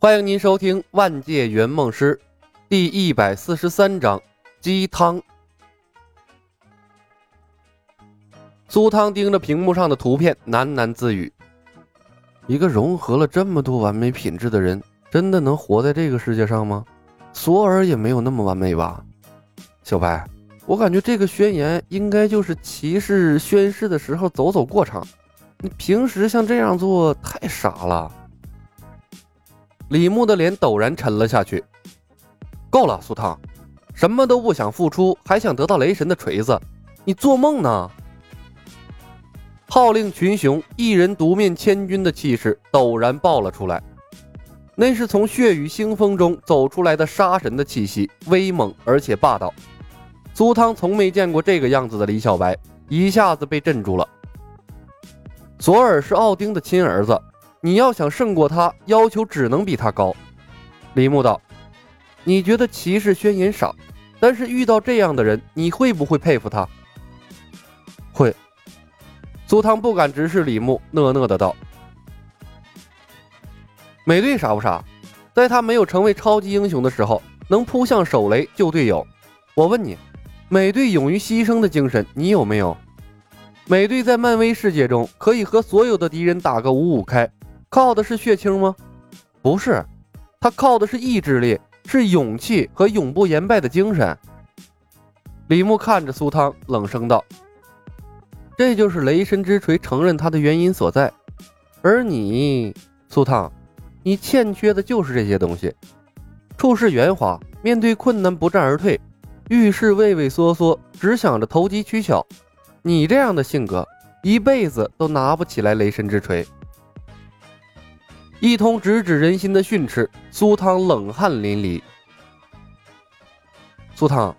欢迎您收听《万界圆梦师》第一百四十三章鸡汤。苏汤盯着屏幕上的图片，喃喃自语：“一个融合了这么多完美品质的人，真的能活在这个世界上吗？索尔也没有那么完美吧？”小白，我感觉这个宣言应该就是骑士宣誓的时候走走过场。你平时像这样做太傻了。李牧的脸陡然沉了下去。够了，苏汤，什么都不想付出，还想得到雷神的锤子，你做梦呢！号令群雄，一人独面千军的气势陡然爆了出来，那是从血雨腥风中走出来的杀神的气息，威猛而且霸道。苏汤从没见过这个样子的李小白，一下子被镇住了。索尔是奥丁的亲儿子。你要想胜过他，要求只能比他高。李牧道：“你觉得骑士宣言少，但是遇到这样的人，你会不会佩服他？”会。苏汤不敢直视李牧，讷讷的道：“美队傻不傻？在他没有成为超级英雄的时候，能扑向手雷救队友。我问你，美队勇于牺牲的精神，你有没有？美队在漫威世界中可以和所有的敌人打个五五开。”靠的是血清吗？不是，他靠的是意志力，是勇气和永不言败的精神。李牧看着苏汤，冷声道：“这就是雷神之锤承认他的原因所在。而你，苏汤，你欠缺的就是这些东西。处事圆滑，面对困难不战而退，遇事畏畏缩缩，只想着投机取巧。你这样的性格，一辈子都拿不起来雷神之锤。”一通直指人心的训斥，苏汤冷汗淋漓。苏汤，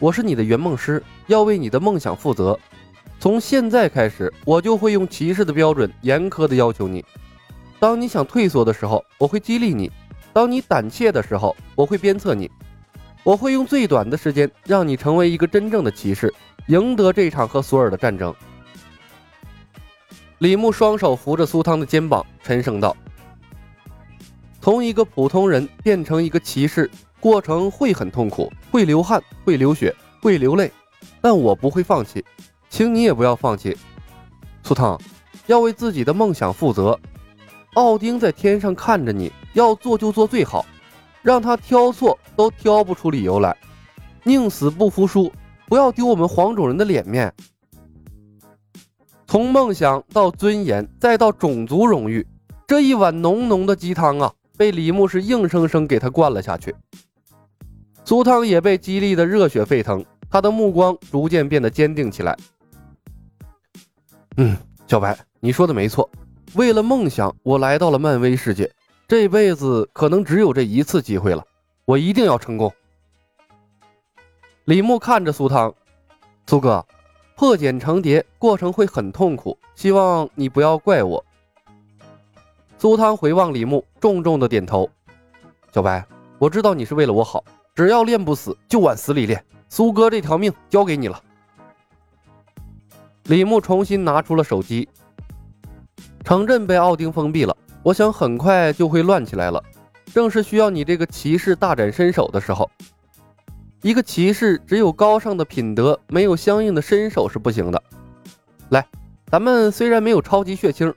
我是你的圆梦师，要为你的梦想负责。从现在开始，我就会用骑士的标准严苛的要求你。当你想退缩的时候，我会激励你；当你胆怯的时候，我会鞭策你。我会用最短的时间让你成为一个真正的骑士，赢得这场和索尔的战争。李牧双手扶着苏汤的肩膀，沉声道。从一个普通人变成一个骑士，过程会很痛苦，会流汗，会流血，会流泪，但我不会放弃，请你也不要放弃。苏汤，要为自己的梦想负责。奥丁在天上看着你，要做就做最好，让他挑错都挑不出理由来，宁死不服输，不要丢我们黄种人的脸面。从梦想到尊严，再到种族荣誉，这一碗浓浓的鸡汤啊！被李牧是硬生生给他灌了下去，苏汤也被激励的热血沸腾，他的目光逐渐变得坚定起来。嗯，小白，你说的没错，为了梦想，我来到了漫威世界，这辈子可能只有这一次机会了，我一定要成功。李牧看着苏汤，苏哥，破茧成蝶过程会很痛苦，希望你不要怪我。苏汤回望李牧，重重的点头。小白，我知道你是为了我好，只要练不死，就往死里练。苏哥这条命交给你了。李牧重新拿出了手机。城镇被奥丁封闭了，我想很快就会乱起来了，正是需要你这个骑士大展身手的时候。一个骑士只有高尚的品德，没有相应的身手是不行的。来，咱们虽然没有超级血清。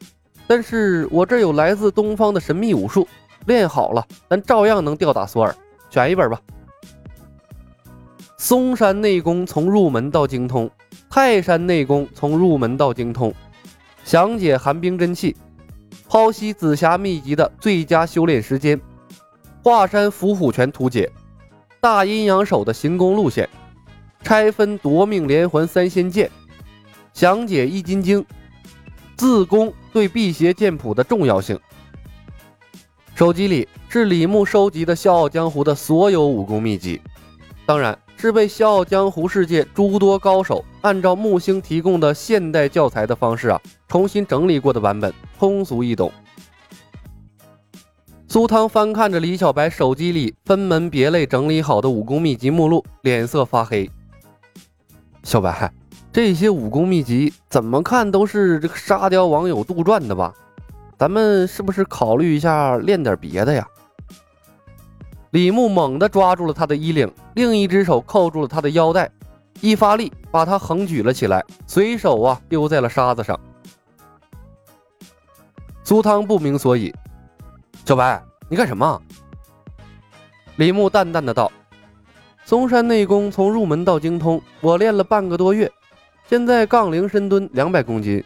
但是我这有来自东方的神秘武术，练好了，咱照样能吊打索尔。选一本吧。嵩山内功从入门到精通，泰山内功从入门到精通，详解寒冰真气，剖析紫霞秘籍的最佳修炼时间，华山伏虎拳图解，大阴阳手的行宫路线，拆分夺命连环三仙剑，详解易筋经。自宫对辟邪剑谱的重要性。手机里是李牧收集的《笑傲江湖》的所有武功秘籍，当然是被《笑傲江湖》世界诸多高手按照木星提供的现代教材的方式啊，重新整理过的版本，通俗易懂。苏汤翻看着李小白手机里分门别类整理好的武功秘籍目录，脸色发黑。小白。这些武功秘籍怎么看都是这个沙雕网友杜撰的吧？咱们是不是考虑一下练点别的呀？李牧猛地抓住了他的衣领，另一只手扣住了他的腰带，一发力把他横举了起来，随手啊丢在了沙子上。苏汤不明所以，小白，你干什么？李牧淡淡的道：“嵩山内功从入门到精通，我练了半个多月，现在杠铃深蹲两百公斤，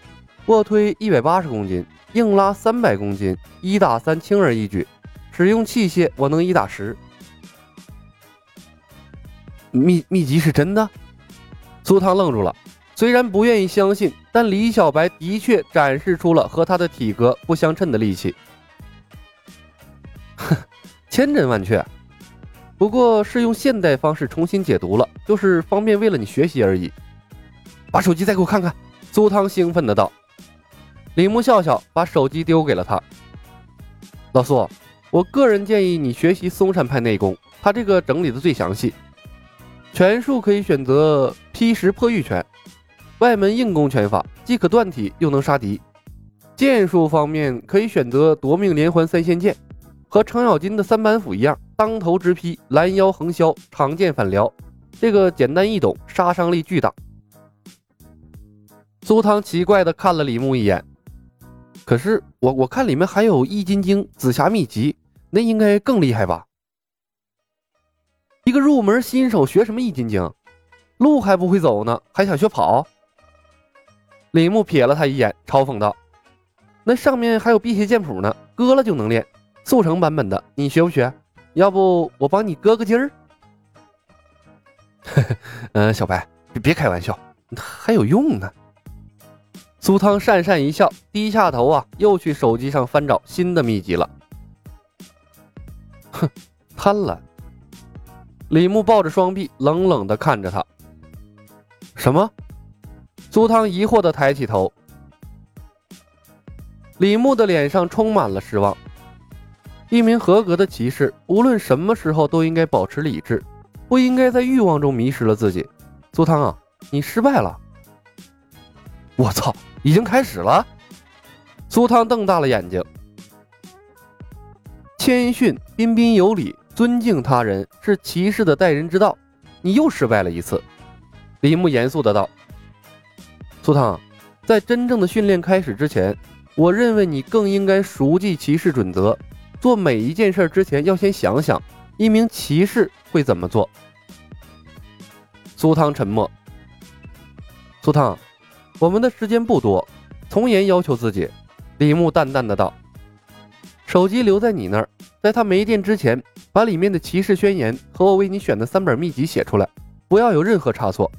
卧推一百八十公斤，硬拉三百公斤，一打三轻而易举。”使用器械，我能一打十。秘秘籍是真的？苏汤愣住了，虽然不愿意相信，但李小白的确展示出了和他的体格不相称的力气。哼，千真万确，不过是用现代方式重新解读了，就是方便为了你学习而已。把手机再给我看看。苏汤兴奋的道。李牧笑笑，把手机丢给了他。老苏。我个人建议你学习嵩山派内功，他这个整理的最详细。拳术可以选择劈石破玉拳，外门硬攻拳法，既可断体又能杀敌。剑术方面可以选择夺命连环三仙剑，和程咬金的三板斧一样，当头直劈，拦腰横削，长剑反撩，这个简单易懂，杀伤力巨大。苏汤奇怪的看了李牧一眼，可是我我看里面还有易筋经、紫霞秘籍。那应该更厉害吧？一个入门新手学什么易筋经，路还不会走呢，还想学跑？李牧瞥了他一眼，嘲讽道：“那上面还有辟邪剑谱呢，割了就能练，速成版本的，你学不学？要不我帮你割个筋儿？”嗯，小白，别别开玩笑，还有用呢。苏汤讪讪一笑，低下头啊，又去手机上翻找新的秘籍了。哼，贪婪。李牧抱着双臂，冷冷的看着他。什么？苏汤疑惑的抬起头。李牧的脸上充满了失望。一名合格的骑士，无论什么时候都应该保持理智，不应该在欲望中迷失了自己。苏汤啊，你失败了！我操，已经开始了！苏汤瞪大了眼睛。谦逊、彬彬有礼、尊敬他人是骑士的待人之道。你又失败了一次。李牧严肃的道：“苏汤，在真正的训练开始之前，我认为你更应该熟记骑士准则。做每一件事之前，要先想想一名骑士会怎么做。”苏汤沉默。苏汤，我们的时间不多，从严要求自己。李牧淡淡的道。手机留在你那儿，在他没电之前，把里面的骑士宣言和我为你选的三本秘籍写出来，不要有任何差错。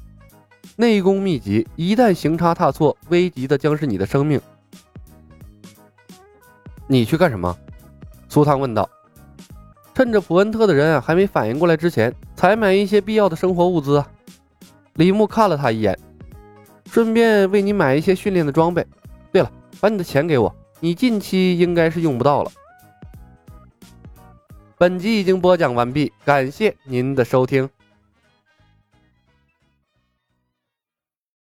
内功秘籍一旦行差踏错，危及的将是你的生命。你去干什么？苏汤问道。趁着普恩特的人还没反应过来之前，采买一些必要的生活物资。李牧看了他一眼，顺便为你买一些训练的装备。对了，把你的钱给我，你近期应该是用不到了。本集已经播讲完毕，感谢您的收听。